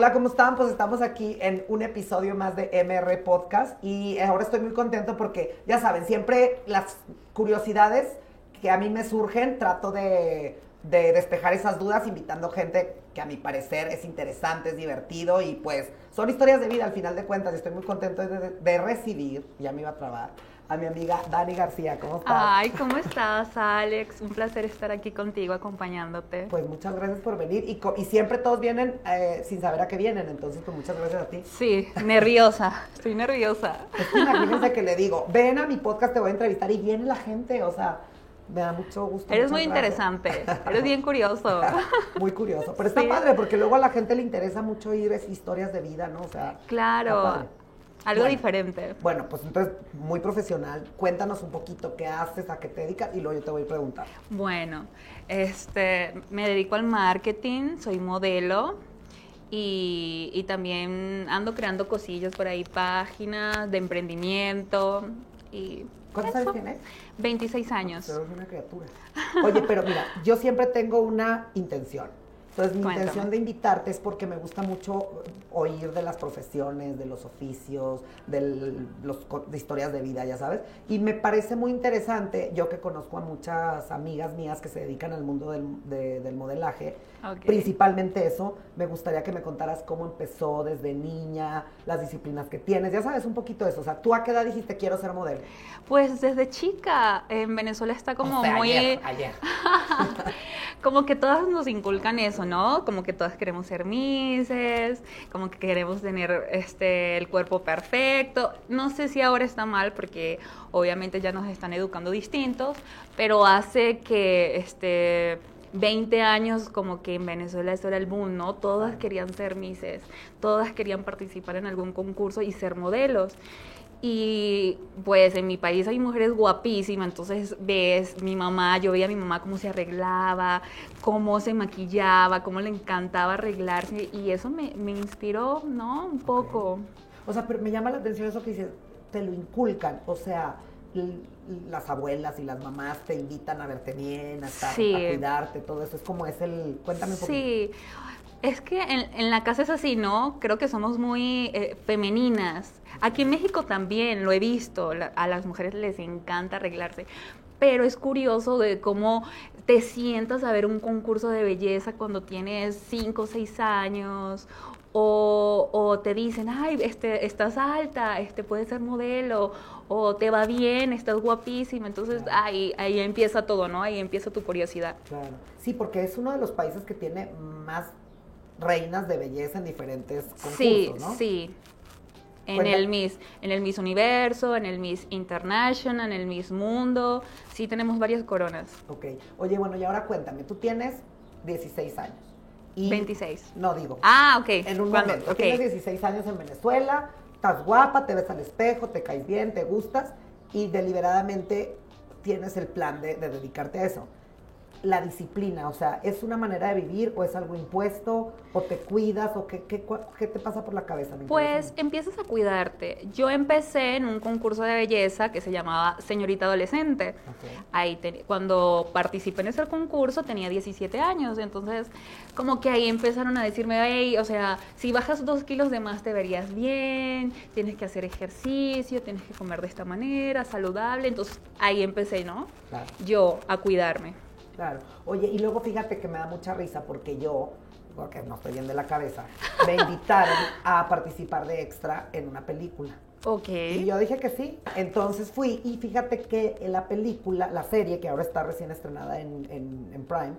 Hola, ¿cómo están? Pues estamos aquí en un episodio más de MR Podcast y ahora estoy muy contento porque, ya saben, siempre las curiosidades que a mí me surgen, trato de, de despejar esas dudas invitando gente que a mi parecer es interesante, es divertido y pues son historias de vida al final de cuentas. Estoy muy contento de, de recibir, ya me iba a trabar, a mi amiga Dani García. ¿Cómo estás? Ay, ¿cómo estás, Alex? Un placer estar aquí contigo, acompañándote. Pues muchas gracias por venir. Y, y siempre todos vienen eh, sin saber a qué vienen, entonces pues muchas gracias a ti. Sí, nerviosa, estoy nerviosa. Es que imagínense que le digo, ven a mi podcast, te voy a entrevistar y viene la gente, o sea, me da mucho gusto. Eres muy interesante, eres bien curioso. muy curioso, pero está padre porque luego a la gente le interesa mucho oír historias de vida, ¿no? O sea, claro. Algo diferente. Bueno, pues entonces, muy profesional. Cuéntanos un poquito qué haces, a qué te dedicas y luego yo te voy a preguntar. Bueno, este, me dedico al marketing, soy modelo y, y también ando creando cosillas por ahí, páginas de emprendimiento y ¿Cuántos años tienes? 26 años. Pero una criatura. Oye, pero mira, yo siempre tengo una intención. Entonces, mi intención de invitarte es porque me gusta mucho oír de las profesiones, de los oficios, de, los, de historias de vida, ya sabes. Y me parece muy interesante, yo que conozco a muchas amigas mías que se dedican al mundo del, modelaje, principalmente eso, me gustaría que me contaras cómo empezó desde niña, las disciplinas que tienes, ya sabes un poquito eso. O sea, ¿tú a qué edad dijiste quiero ser modelo? Pues desde chica, en Venezuela está como muy... Ayer, ayer. como que todas nos inculcan eso, ¿no? Como que todas queremos ser mises, como que queremos tener este el cuerpo perfecto. No sé si ahora está mal porque obviamente ya nos están educando distintos, pero hace que este 20 años como que en Venezuela eso era el boom, ¿no? Todas querían ser mises, todas querían participar en algún concurso y ser modelos. Y pues en mi país hay mujeres guapísimas, entonces ves mi mamá, yo veía a mi mamá cómo se arreglaba, cómo se maquillaba, cómo le encantaba arreglarse y eso me, me inspiró, ¿no? Un poco. O sea, pero me llama la atención eso que dices, te lo inculcan, o sea, las abuelas y las mamás te invitan a verte bien, a, estar, a cuidarte, todo eso, es como es el, cuéntame un poquito. Sí. Es que en, la casa es así, ¿no? Creo que somos muy eh, femeninas. Aquí en México también lo he visto, a las mujeres les encanta arreglarse, pero es curioso de cómo te sientas a ver un concurso de belleza cuando tienes 5 o 6 años o, te dicen, ay, este, estás alta, este, puedes ser modelo, o te va bien, estás guapísima. Entonces ahí, ahí empieza todo, ¿no? Ahí empieza tu curiosidad. Claro. Sí, porque es uno de los países que tiene más reinas de belleza en diferentes concursos, sí, ¿no? Sí, en el Miss, en el Miss Universo, en el Miss International, en el Miss Mundo, sí tenemos varias coronas. Ok. Oye, bueno, y ahora cuéntame, tú tienes 16 años. Y 26. No digo. Ah, ok. En un momento. Tienes 16 años en Venezuela, estás guapa, te ves al espejo, te caes bien, te gustas y deliberadamente tienes el plan de dedicarte a eso la disciplina? O sea, ¿es una manera de vivir o es algo impuesto o te cuidas o qué, qué, qué te pasa por la cabeza? Pues empiezas a cuidarte. Yo empecé en un concurso de belleza que se llamaba Señorita Adolescente. Ahí cuando participé en ese concurso tenía 17 años, entonces como que ahí empezaron a decirme, hey, o sea, si bajas dos kilos de más te verías bien, tienes que hacer ejercicio, tienes que comer de esta manera, saludable. Entonces ahí empecé, ¿no? Yo a cuidarme. Claro. Oye, y luego fíjate que me da mucha risa porque yo, porque no estoy bien de la cabeza, me invitaron a participar de extra en una película. Ok. Y yo dije que sí. Entonces fui y fíjate que en la película, la serie que ahora está recién estrenada en, en, Prime,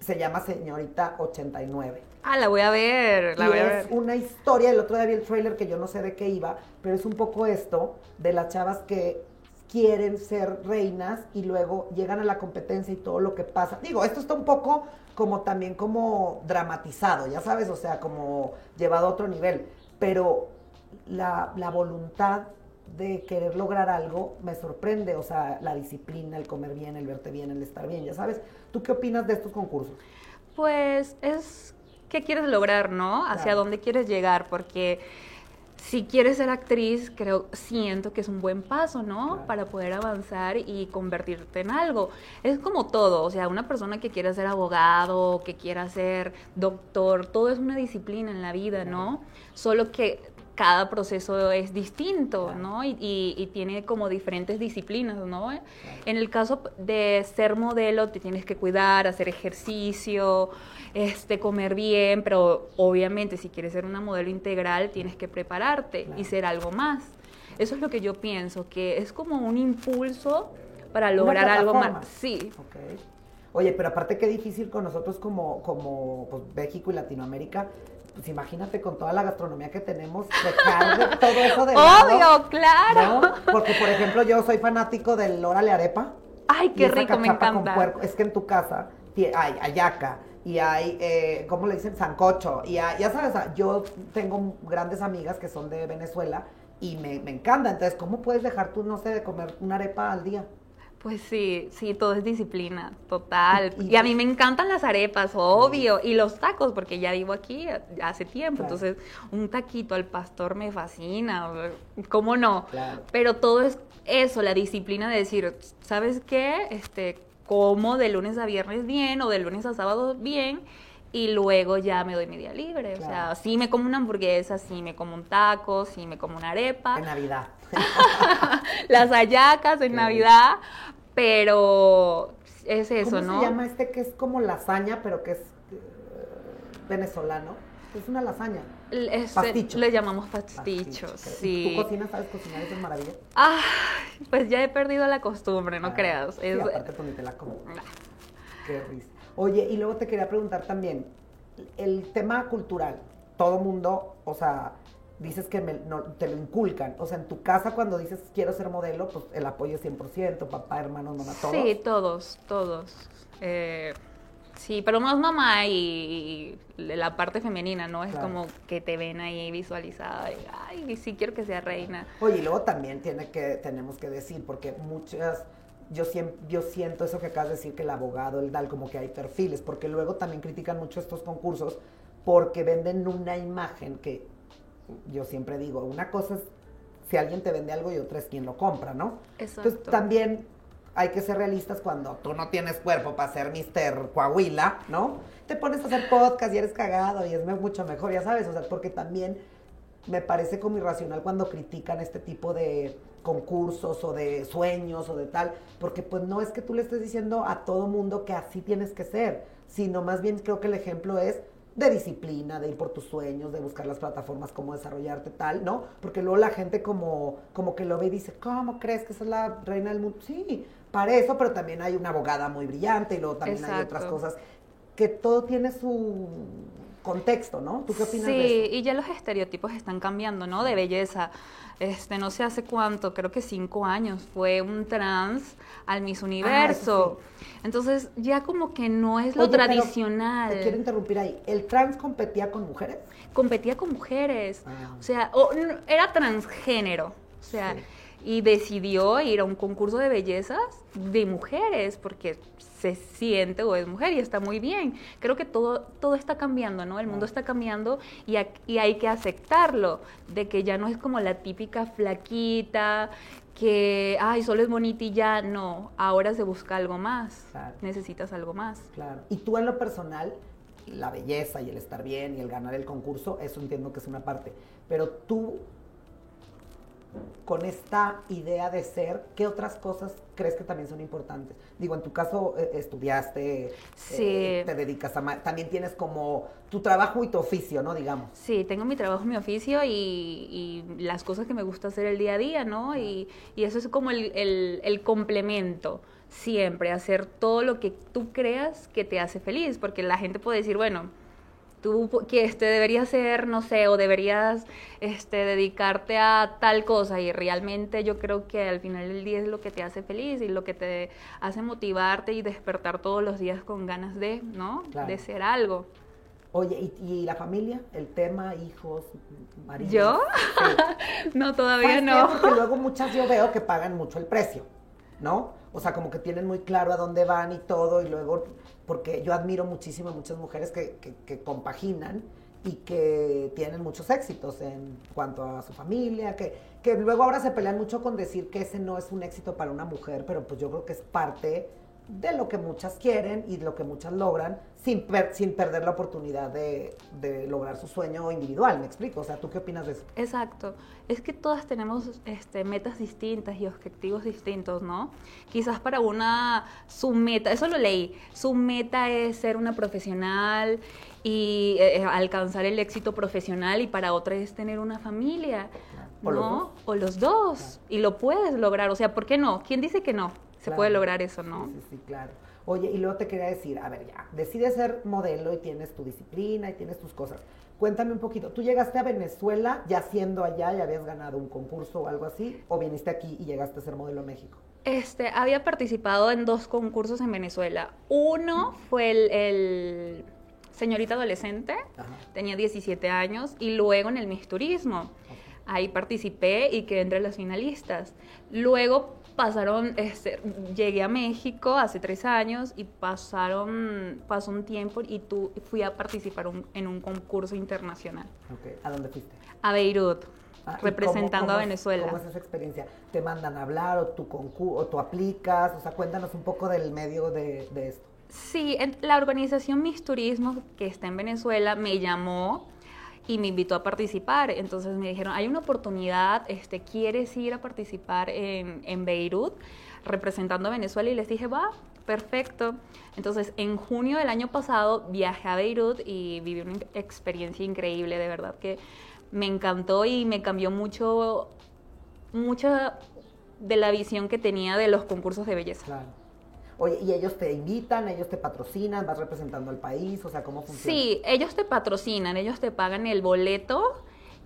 se llama Señorita 89. Ah, la voy a ver, la voy a ver. Es una historia, el otro día vi el trailer que yo no sé de qué iba, pero es un poco esto de las chavas que quieren ser reinas y luego llegan a la competencia y todo lo que pasa. Digo, esto está un poco como también como dramatizado, ya sabes, o sea, como llevado a otro nivel, pero la, voluntad de querer lograr algo me sorprende, o sea, la disciplina, el comer bien, el verte bien, el estar bien, ya sabes. ¿Tú qué opinas de estos concursos? Pues es qué quieres lograr, ¿no? Hacia dónde quieres llegar, porque si quieres ser actriz, creo, siento que es un buen paso, ¿no? Para poder avanzar y convertirte en algo. Es como todo, o sea, una persona que quiera ser abogado, que quiera ser doctor, todo es una disciplina en la vida, ¿no? Solo que cada proceso es distinto, ¿no? Y, tiene como diferentes disciplinas, ¿no? En el caso de ser modelo, te tienes que cuidar, hacer ejercicio, este, comer bien, pero obviamente si quieres ser una modelo integral, tienes que prepararte y ser algo más. Eso es lo que yo pienso, que es como un impulso para lograr algo más. Sí. Oye, pero aparte qué difícil con nosotros como, como pues, México y Latinoamérica, pues imagínate con toda la gastronomía que tenemos, dejar todo eso de Obvio, claro. Porque, por ejemplo, yo soy fanático del órale arepa. Ay, qué rico, me encanta. Es que en tu casa hay ayaca y hay, eh, ¿cómo le dicen? Sancocho. Y ya sabes, yo tengo grandes amigas que son de Venezuela y me, me encanta. Entonces, ¿cómo puedes dejar tú, no sé, de comer una arepa al día? Pues sí, sí, todo es disciplina, total. Y, a mí me encantan las arepas, obvio, y los tacos, porque ya vivo aquí hace tiempo, entonces un taquito al pastor me fascina, ¿cómo no? Pero todo es eso, la disciplina de decir, ¿sabes qué? Este, como de lunes a viernes bien o de lunes a sábado bien y luego ya me doy mi día libre. O sea, sí me como una hamburguesa, sí me como un taco, sí me como una arepa. En Navidad. Las ayacas en Navidad, pero es eso, ¿no? ¿Cómo se llama este que es como lasaña, pero que es eh, venezolano? Es una lasaña. pasticho. Le llamamos pasticho, sí. ¿Tú cocinas, sabes cocinar? Eso es maravilla. Ah, pues ya he perdido la costumbre, no ah, creas. Sí, aparte tú ni te la como. Qué risa. Oye, y luego te quería preguntar también, el tema cultural, todo mundo, o sea, dices que te lo inculcan. O sea, en tu casa cuando dices quiero ser modelo, pues el apoyo es 100%, papá, hermanos, mamá, todos. Sí, todos, todos. Eh, sí, pero más mamá y, la parte femenina, ¿no? Es como que te ven ahí visualizada y, ay, sí quiero que sea reina. Oye, y luego también tiene que, tenemos que decir, porque muchas... Yo, siempre, yo siento eso que acabas de decir, que el abogado, el DAL, como que hay perfiles, porque luego también critican mucho estos concursos porque venden una imagen que yo siempre digo, una cosa es si alguien te vende algo y otra es quien lo compra, ¿no? Exacto. Entonces también hay que ser realistas cuando tú no tienes cuerpo para ser Mr. Coahuila, ¿no? Te pones a hacer podcast y eres cagado y es mucho mejor, ya sabes, o sea, porque también me parece como irracional cuando critican este tipo de concursos o de sueños o de tal, porque pues no es que tú le estés diciendo a todo mundo que así tienes que ser, sino más bien creo que el ejemplo es de disciplina, de ir por tus sueños, de buscar las plataformas, cómo desarrollarte, tal, ¿no? Porque luego la gente como, como que lo ve y dice, ¿cómo crees que esa es la reina del mundo? Sí, para eso, pero también hay una abogada muy brillante y luego también hay otras cosas, que todo tiene su contexto, ¿no? ¿Tú qué opinas sí, de y ya los estereotipos están cambiando, ¿no? De belleza. Este, no sé hace cuánto, creo que cinco años, fue un trans al Miss ah, Universo. Entonces, ya como que no es lo tradicional. te quiero interrumpir ahí. ¿El trans competía con mujeres? Competía con mujeres. Ah. O sea, era transgénero. O sea, y decidió ir a un concurso de bellezas de mujeres porque se siente o es mujer y está muy bien. Creo que todo, todo está cambiando, ¿no? El mundo está cambiando y, y hay que aceptarlo, de que ya no es como la típica flaquita que, ay, solo es bonita y ya, no, ahora se busca algo más, necesitas algo más. Claro. Y tú en lo personal, la belleza y el estar bien y el ganar el concurso, eso entiendo que es una parte, pero tú con esta idea de ser, ¿qué otras cosas crees que también son importantes? Digo, en tu caso eh, estudiaste, eh, te dedicas a... También tienes como tu trabajo y tu oficio, ¿no? Digamos. Sí, tengo mi trabajo, mi oficio y, las cosas que me gusta hacer el día a día, ¿no? Y, eso es como el, el complemento siempre, hacer todo lo que tú creas que te hace feliz, porque la gente puede decir, bueno, tú que este deberías ser, no sé, o deberías este dedicarte a tal cosa y realmente yo creo que al final del día es lo que te hace feliz y lo que te hace motivarte y despertar todos los días con ganas de, ¿no? De ser algo. Oye, ¿y, la familia? ¿El tema, hijos, marido? ¿Yo? no, todavía no. Porque luego muchas yo veo que pagan mucho el precio, ¿no? O sea, como que tienen muy claro a dónde van y todo, y luego porque yo admiro muchísimo a muchas mujeres que, que, compaginan y que tienen muchos éxitos en cuanto a su familia, que, que luego ahora se pelean mucho con decir que ese no es un éxito para una mujer, pero pues yo creo que es parte de lo que muchas quieren y lo que muchas logran sin, sin perder la oportunidad de, de, lograr su sueño individual, ¿me explico? O sea, ¿tú qué opinas de eso? Exacto. Es que todas tenemos este, metas distintas y objetivos distintos, ¿no? Quizás para una, su meta, eso lo leí, su meta es ser una profesional y eh, eh, alcanzar el éxito profesional y para otra es tener una familia, ¿no? O los dos. O los dos. Y lo puedes lograr, o sea, ¿por qué no? ¿Quién dice que no? Se puede lograr eso, ¿no? Sí, sí, claro. Oye, y luego te quería decir, a ver, ya, decides ser modelo y tienes tu disciplina y tienes tus cosas. Cuéntame un poquito, ¿tú llegaste a Venezuela ya siendo allá y habías ganado un concurso o algo así? ¿O viniste aquí y llegaste a ser modelo a México? Este, había participado en dos concursos en Venezuela. Uno fue el, señorita adolescente, tenía 17 años, y luego en el Miss Turismo. Ahí participé y quedé entre las finalistas. Luego pasaron, este, llegué a México hace tres años y pasaron, pasó un tiempo y tú, fui a participar en un concurso internacional. Okay. ¿A dónde fuiste? A Beirut. Ah, representando a Venezuela. ¿Cómo es esa experiencia? ¿Te mandan a hablar o tú, o tú aplicas? O sea, cuéntanos un poco del medio de, de esto. Sí, la organización Mis Turismo, que está en Venezuela, me llamó y me invitó a participar. Entonces me dijeron, hay una oportunidad, este, ¿quieres ir a participar en, en Beirut representando a Venezuela? Y les dije, va, perfecto. Entonces, en junio del año pasado viajé a Beirut y viví una experiencia increíble, de verdad que me encantó y me cambió mucho, mucha de la visión que tenía de los concursos de belleza. Claro. Oye, ¿y ellos te invitan, ellos te patrocinan, vas representando al país? O sea, ¿cómo funciona? Sí, ellos te patrocinan, ellos te pagan el boleto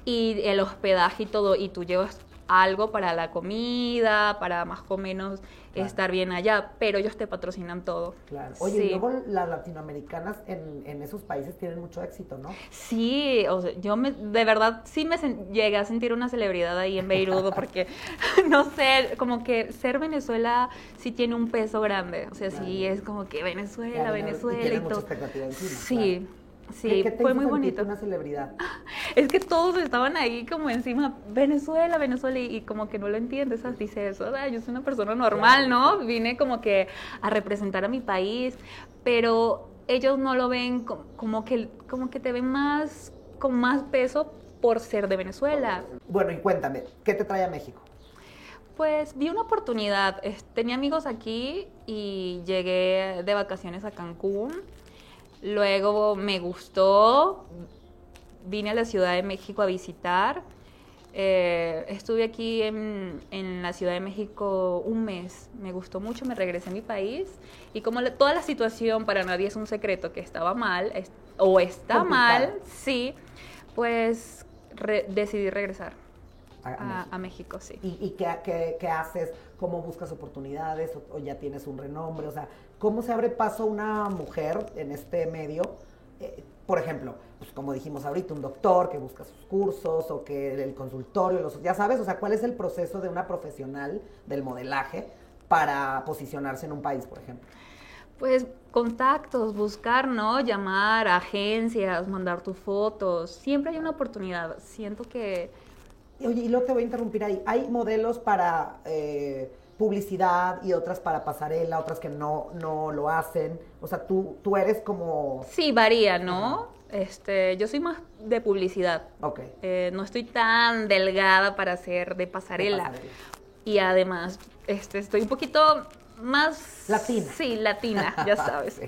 y el hospedaje y todo, y tú llevas algo para la comida, para más o menos estar bien allá, pero ellos te patrocinan todo. Claro. Oye, y luego las latinoamericanas en, en, esos países tienen mucho éxito, ¿no? Sí, o sea, yo me, de verdad sí me llegué a sentir una celebridad ahí en Beirut, porque, no sé, como que ser Venezuela sí tiene un peso grande, o sea, sí es como que Venezuela, Venezuela y, todo. Sí. Sí, fue muy bonito. Una celebridad. Es que todos estaban ahí como encima, Venezuela, Venezuela, y, como que no lo entiendes, dice eso, yo soy una persona normal, ¿no? Vine como que a representar a mi país, pero ellos no lo ven como, que, como que te ven más, con más peso por ser de Venezuela. Bueno, y cuéntame, ¿qué te trae a México? Pues vi una oportunidad, tenía amigos aquí y llegué de vacaciones a Cancún Luego me gustó, vine a la Ciudad de México a visitar. Eh, estuve aquí en, la Ciudad de México un mes, me gustó mucho, me regresé a mi país y como toda la situación para nadie es un secreto que estaba mal o está mal, sí, pues decidí regresar. A, México. sí. ¿Y, qué, haces? ¿Cómo buscas oportunidades? o, ya tienes un renombre? O sea, ¿Cómo se abre paso una mujer en este medio? Eh, por ejemplo, pues como dijimos ahorita, un doctor que busca sus cursos o que el consultorio, los, ya sabes, o sea, ¿cuál es el proceso de una profesional del modelaje para posicionarse en un país, por ejemplo? Pues contactos, buscar, ¿no? Llamar a agencias, mandar tus fotos. Siempre hay una oportunidad. Siento que... Oye, y luego te voy a interrumpir ahí. ¿Hay modelos para... Eh, publicidad y otras para pasarela, otras que no, no lo hacen. O sea, tú, tú eres como... Sí, varía, ¿no? Este, yo soy más de publicidad. Ok. Eh, no estoy tan delgada para ser de pasarela. Y además, este, estoy un poquito más... Latina. Sí, latina, ya sabes.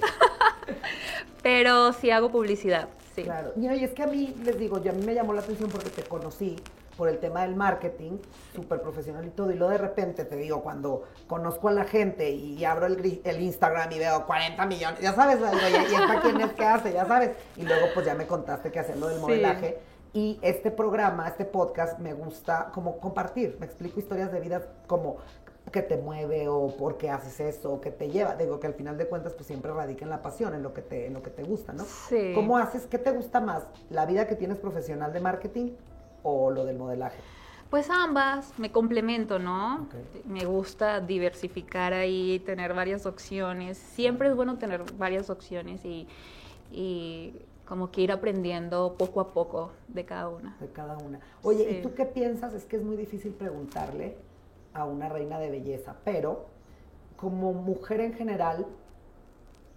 Pero sí hago publicidad, sí. Claro. Y, y es que a mí, les digo, yo a mí me llamó la atención porque te conocí por el tema del marketing, súper profesional y todo. Y luego de repente te digo, cuando conozco a la gente y abro el, el Instagram y veo 40 millones, ya sabes, y, esta quién es que hace, ya sabes. Y luego pues ya me contaste que haciendo del modelaje. Y este programa, este podcast, me gusta como compartir. Me explico historias de vida como que te mueve o por qué haces eso, o que te lleva. Digo que al final de cuentas pues siempre radica en la pasión, en lo que te, en lo que te gusta, ¿no? Sí. ¿Cómo haces? ¿Qué te gusta más? ¿La vida que tienes profesional de marketing o lo del modelaje? Pues ambas, me complemento, ¿no? Me gusta diversificar ahí, tener varias opciones. Siempre es bueno tener varias opciones y, como que ir aprendiendo poco a poco de cada una. De cada una. Oye, ¿y tú qué piensas? Es que es muy difícil preguntarle a una reina de belleza, pero como mujer en general,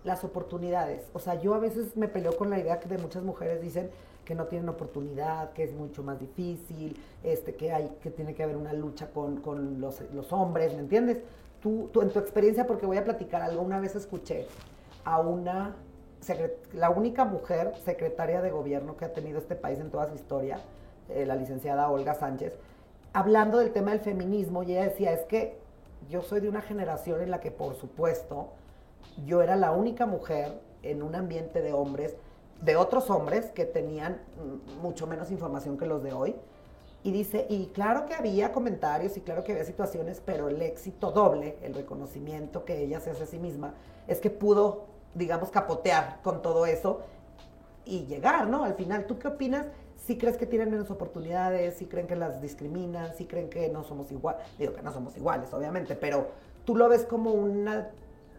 las oportunidades. O sea, yo a veces me peleo con la idea que de muchas mujeres dicen que no tienen oportunidad, que es mucho más difícil, este, que hay, que tiene que haber una lucha con, con los, los, hombres, ¿me entiendes? Tú, tú, en tu experiencia, porque voy a platicar algo, una vez escuché a una, la única mujer secretaria de gobierno que ha tenido este país en toda su historia, eh, la licenciada Olga Sánchez, hablando del tema del feminismo, y ella decía, es que yo soy de una generación en la que, por supuesto, yo era la única mujer en un ambiente de hombres, de otros hombres que tenían mucho menos información que los de hoy. Y dice, y claro que había comentarios y claro que había situaciones, pero el éxito doble, el reconocimiento que ella se hace a sí misma, es que pudo, digamos, capotear con todo eso y llegar, ¿no? Al final, ¿tú qué opinas? ¿Sí crees que tienen menos oportunidades? ¿Sí creen que las discriminan? ¿Sí creen que no somos iguales? Digo que no somos iguales, obviamente, pero tú lo ves como una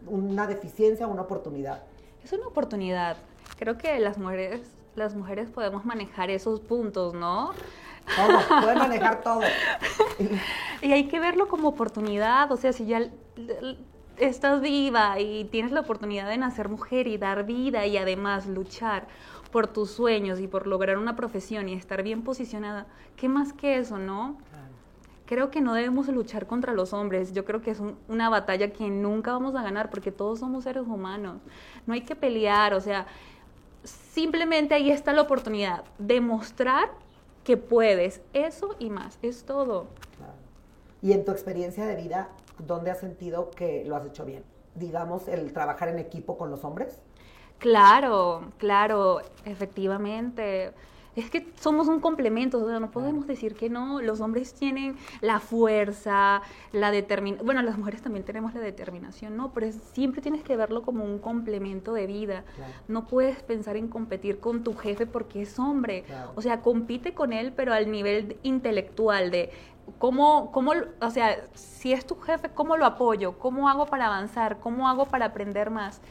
una deficiencia una oportunidad? Es una oportunidad. Creo que las mujeres, las mujeres podemos manejar esos puntos, ¿no? Todo, pueden manejar todo. y hay que verlo como oportunidad, o sea, si ya estás viva y tienes la oportunidad de nacer mujer y dar vida y además luchar por tus sueños y por lograr una profesión y estar bien posicionada, ¿qué más que eso, no? creo que no debemos luchar contra los hombres. Yo creo que es una batalla que nunca vamos a ganar porque todos somos seres humanos. No hay que pelear, o sea, simplemente ahí está la oportunidad. Demostrar que puedes. Eso y más, es todo. Y en tu experiencia de vida, ¿dónde has sentido que lo has hecho bien? Digamos, el trabajar en equipo con los hombres. Claro, claro, efectivamente es que somos un complemento, o sea, no podemos decir que no, los hombres tienen la fuerza, la determinación, bueno, las mujeres también tenemos la determinación, ¿no? Pero siempre tienes que verlo como un complemento de vida. No puedes pensar en competir con tu jefe porque es hombre. O sea, compite con él, pero al nivel intelectual de ¿Cómo, cómo, o sea, si es tu jefe, ¿cómo lo apoyo? ¿Cómo hago para avanzar? ¿Cómo hago para aprender más?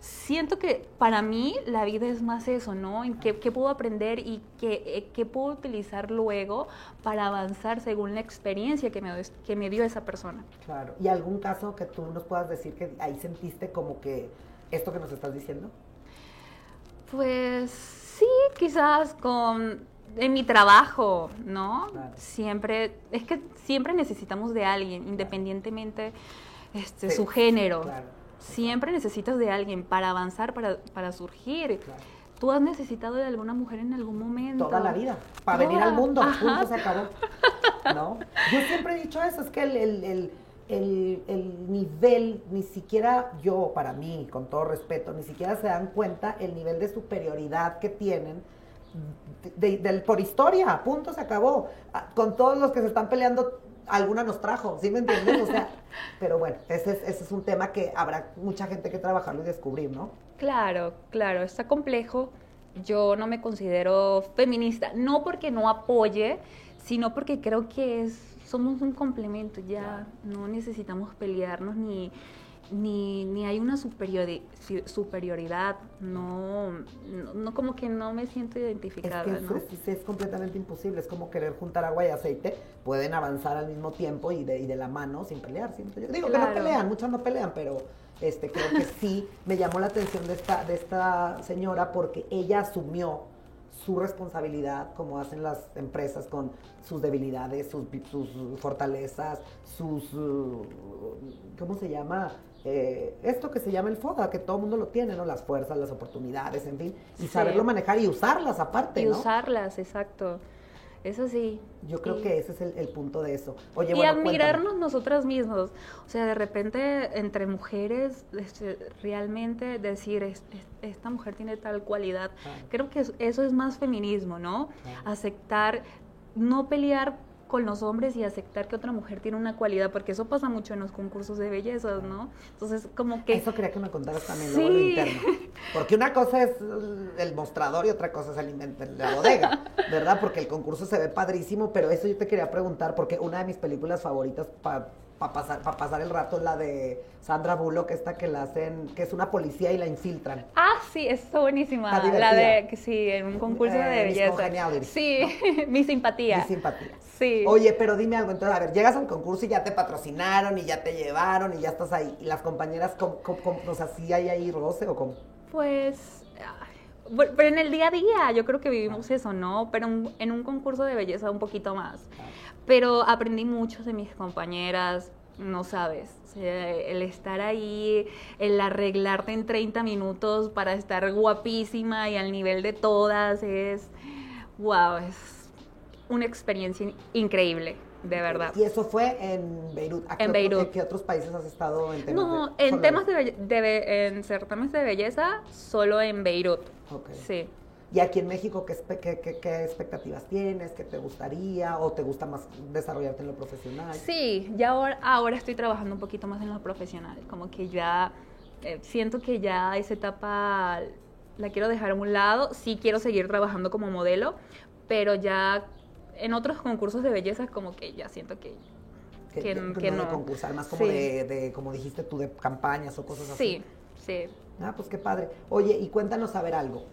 Siento que para mí la vida es más eso, ¿no? En qué, puedo aprender y qué, qué, puedo utilizar luego para avanzar según la experiencia que me, que me dio esa persona. Claro. ¿Y algún caso que tú nos puedas decir que ahí sentiste como que esto que nos estás diciendo? Pues sí, quizás con en mi trabajo, ¿no? Siempre, es que siempre necesitamos de alguien, independientemente este, su género. Claro siempre necesitas de alguien para avanzar, para, para surgir. Tú has necesitado de alguna mujer en algún momento. Toda la vida. Para venir al mundo. Punto se acabó. ¿No? Yo siempre he dicho eso, es que el, el, nivel, ni siquiera yo, para mí, con todo respeto, ni siquiera se dan cuenta el nivel de superioridad que tienen por historia, punto, se acabó. Ah, con todos los que se están peleando alguna nos trajo, ¿sí me entiendes? O sea, pero bueno, ese es, ese es un tema que habrá mucha gente que trabajarlo y descubrir, ¿no? Claro, claro, está complejo. Yo no me considero feminista, no porque no apoye, sino porque creo que es, somos un complemento, ya no necesitamos pelearnos ni ni, ni hay una superioridad, no, no, como que no me siento identificada. Es que es, completamente imposible, es como querer juntar agua y aceite, pueden avanzar al mismo tiempo y de, y de la mano sin pelear, siento yo. Digo que no pelean, muchos no pelean, pero este, creo que sí me llamó la atención de esta, de esta señora porque ella asumió su responsabilidad, como hacen las empresas con sus debilidades, sus, sus fortalezas, sus, uh, ¿cómo se llama? Eh, esto que se llama el FODA, que todo el mundo lo tiene, ¿no? Las fuerzas, las oportunidades, en fin, y saberlo manejar y usarlas aparte, y usarlas, exacto. Eso sí. Yo creo que ese es el, punto de eso. Oye, y admirarnos nosotras mismos. O sea, de repente entre mujeres, este, realmente decir, esta mujer tiene tal cualidad. Creo que eso es más feminismo, ¿no? Aceptar, no pelear con los hombres y aceptar que otra mujer tiene una cualidad, porque eso pasa mucho en los concursos de belleza, ¿no? Entonces, como que... Eso quería que me contaras también luego lo interno. Porque una cosa es el mostrador y otra cosa es el invento, la bodega, ¿verdad? Porque el concurso se ve padrísimo, pero eso yo te quería preguntar, porque una de mis películas favoritas para pasar, para pasar el rato la de Sandra Bullock, esta que la hacen, que es una policía y la infiltran. Ah, sí, está buenísima. la de, que sí, en un concurso de Eh, belleza. Sí, mi simpatía. Mi simpatía. Sí. Oye, pero dime algo, entonces, a ver, llegas a un concurso y ya te patrocinaron y ya te llevaron y ya estás ahí. ¿Y las compañeras, cómo, cómo- o sea, sí hay ahí roce o cómo? Pues, pero en el día a día yo creo que vivimos eso, ¿no? Pero en un concurso de belleza un poquito más. Pero aprendí mucho de mis compañeras, no sabes. O sea, el estar ahí, el arreglarte en 30 minutos para estar guapísima y al nivel de todas es, wow, es una experiencia in- increíble, de verdad. Y eso fue en Beirut. ¿A qué En otro- Beirut. ¿En qué otros países has estado en temas No, de, en temas de, de en certámenes de belleza, solo en Beirut. Ok. Sí. ¿Y aquí en México qué, espe- qué- qué- qué expectativas tienes? ¿Qué te gustaría? ¿O te gusta más desarrollarte en lo profesional? Sí, ya ahora, ahora estoy trabajando un poquito más en lo profesional, como que ya eh, siento que ya esa etapa la quiero dejar a un lado, sí quiero seguir trabajando como modelo, pero ya en otros concursos de belleza como que ya siento que Que, que- que que no de no. concursar, más como Sí. de, de, como dijiste tú, de campañas o cosas así. sí, sí. Ah, pues qué padre. Oye, y cuéntanos a ver algo.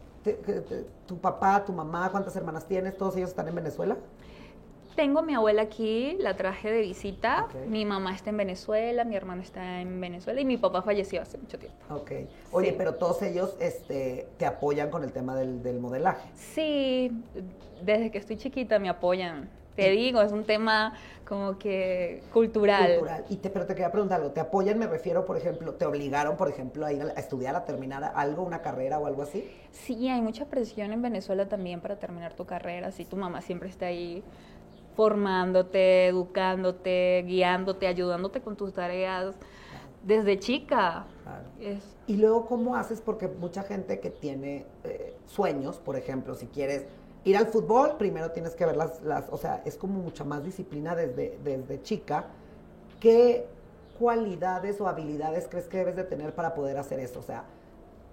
¿Tu papá, tu mamá, cuántas hermanas tienes? ¿Todos ellos están en Venezuela? Tengo a mi abuela aquí, la traje de visita, mi mamá está en Venezuela, mi hermano está en Venezuela y mi papá falleció hace mucho tiempo. Ok. Oye, Sí. pero todos ellos este, te apoyan con el tema del, del modelaje. Sí, desde que estoy chiquita me apoyan. Te digo, es un tema como que cultural. Cultural. Y te, pero te quería preguntar algo. ¿Te apoyan? Me refiero, por ejemplo, ¿te obligaron, por ejemplo, a ir a, estudiar, a terminar algo, una carrera o algo así? Sí, hay mucha presión en Venezuela también para terminar tu carrera. Si tu mamá siempre está ahí formándote, educándote, guiándote, ayudándote con tus tareas desde chica. Claro. Es, Y luego, ¿cómo haces? Porque mucha gente que tiene eh, sueños, por ejemplo, si quieres ir al fútbol, primero tienes que ver las, las o sea, es como mucha más disciplina desde, desde chica. ¿Qué cualidades o habilidades crees que debes de tener para poder hacer eso? O sea,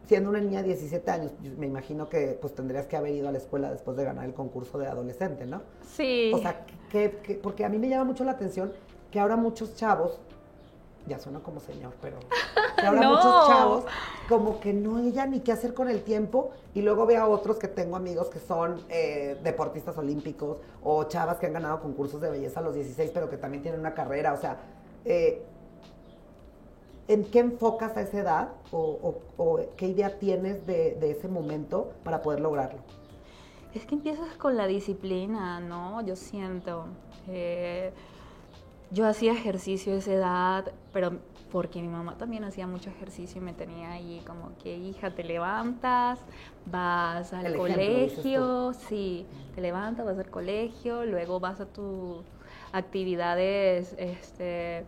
siendo una niña de 17 años, me imagino que pues tendrías que haber ido a la escuela después de ganar el concurso de adolescente, ¿no? sí. O sea, ¿qué- qué- porque a mí me llama mucho la atención que ahora muchos chavos, ya suena como señor, pero que ahora No. muchos chavos como que no ya ni qué hacer con el tiempo y luego veo a otros que tengo amigos que son eh, deportistas olímpicos o chavas que han ganado concursos de belleza a los 16 pero que también tienen una carrera, o sea, eh, ¿en qué enfocas a esa edad o, o- o qué idea tienes de, de ese momento para poder lograrlo? Es que empiezas con la disciplina, ¿no? Yo siento. Eh, yo hacía ejercicio a esa edad, pero porque mi mamá también hacía mucho ejercicio y me tenía ahí como que, hija, te levantas, vas al El ejemplo, dices colegio, sí, te levantas, vas al colegio, luego vas a tus actividades este,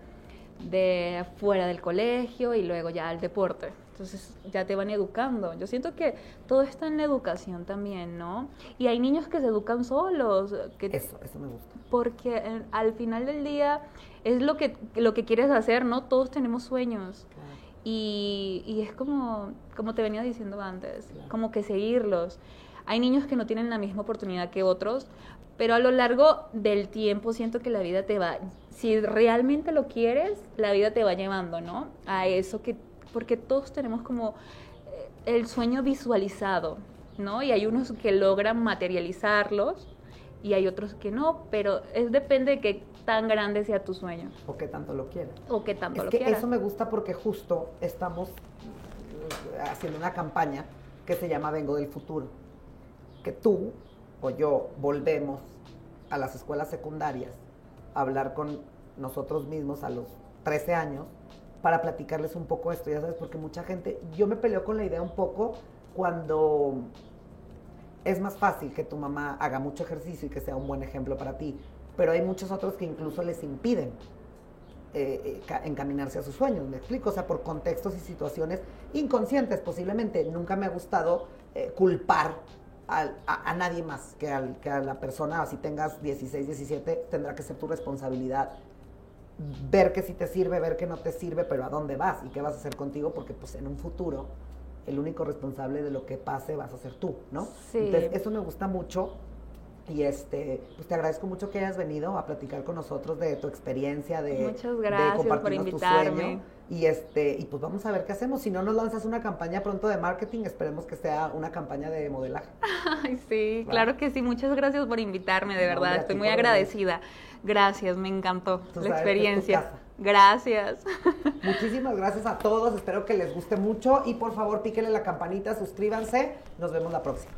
de fuera del colegio y luego ya al deporte. Entonces ya te van educando. Yo siento que todo está en la educación también, ¿no? Y hay niños que se educan solos, que Eso, eso me gusta. porque eh, al final del día es lo que, lo que quieres hacer, ¿no? Todos tenemos sueños. Claro. Y, y es como, como te venía diciendo antes, Claro. como que seguirlos. Hay niños que no tienen la misma oportunidad que otros, pero a lo largo del tiempo siento que la vida te va, si realmente lo quieres, la vida te va llevando, ¿no? A eso que, porque todos tenemos como eh, el sueño visualizado, ¿no? Y hay unos que logran materializarlos y hay otros que no, pero es depende de qué tan grande sea tu sueño o qué tanto lo quieres. o qué tanto Es lo que quieras. eso me gusta porque justo estamos eh, haciendo una campaña que se llama Vengo del Futuro. Que tú o yo volvemos a las escuelas secundarias a hablar con nosotros mismos a los 13 años para platicarles un poco esto, ya sabes, porque mucha gente, yo me peleo con la idea un poco cuando es más fácil que tu mamá haga mucho ejercicio y que sea un buen ejemplo para ti, pero hay muchos otros que incluso les impiden eh, eh, ca- encaminarse a sus sueños, me explico, o sea, por contextos y situaciones inconscientes posiblemente. Nunca me ha gustado eh, culpar a, a nadie más que, a la persona, así tengas 16, 17, tendrá que ser tu responsabilidad ver que sí te sirve, ver que no te sirve, pero a dónde vas y qué vas a hacer contigo, porque pues en un futuro el único responsable de lo que pase vas a ser tú, ¿no? Sí. Entonces, eso me gusta mucho Y este, pues te agradezco mucho que hayas venido a platicar con nosotros de tu experiencia, de, Muchas gracias por invitarme. Y este, y pues vamos a ver qué hacemos. Si no nos lanzas una campaña pronto de marketing, esperemos que sea una campaña de modelaje. Ay, sí, claro que sí. Muchas gracias por invitarme, de verdad. Estoy muy agradecida. Gracias, me encantó la experiencia. Gracias. Muchísimas gracias a todos. Espero que les guste mucho y por favor píquenle la campanita, suscríbanse. Nos vemos la próxima.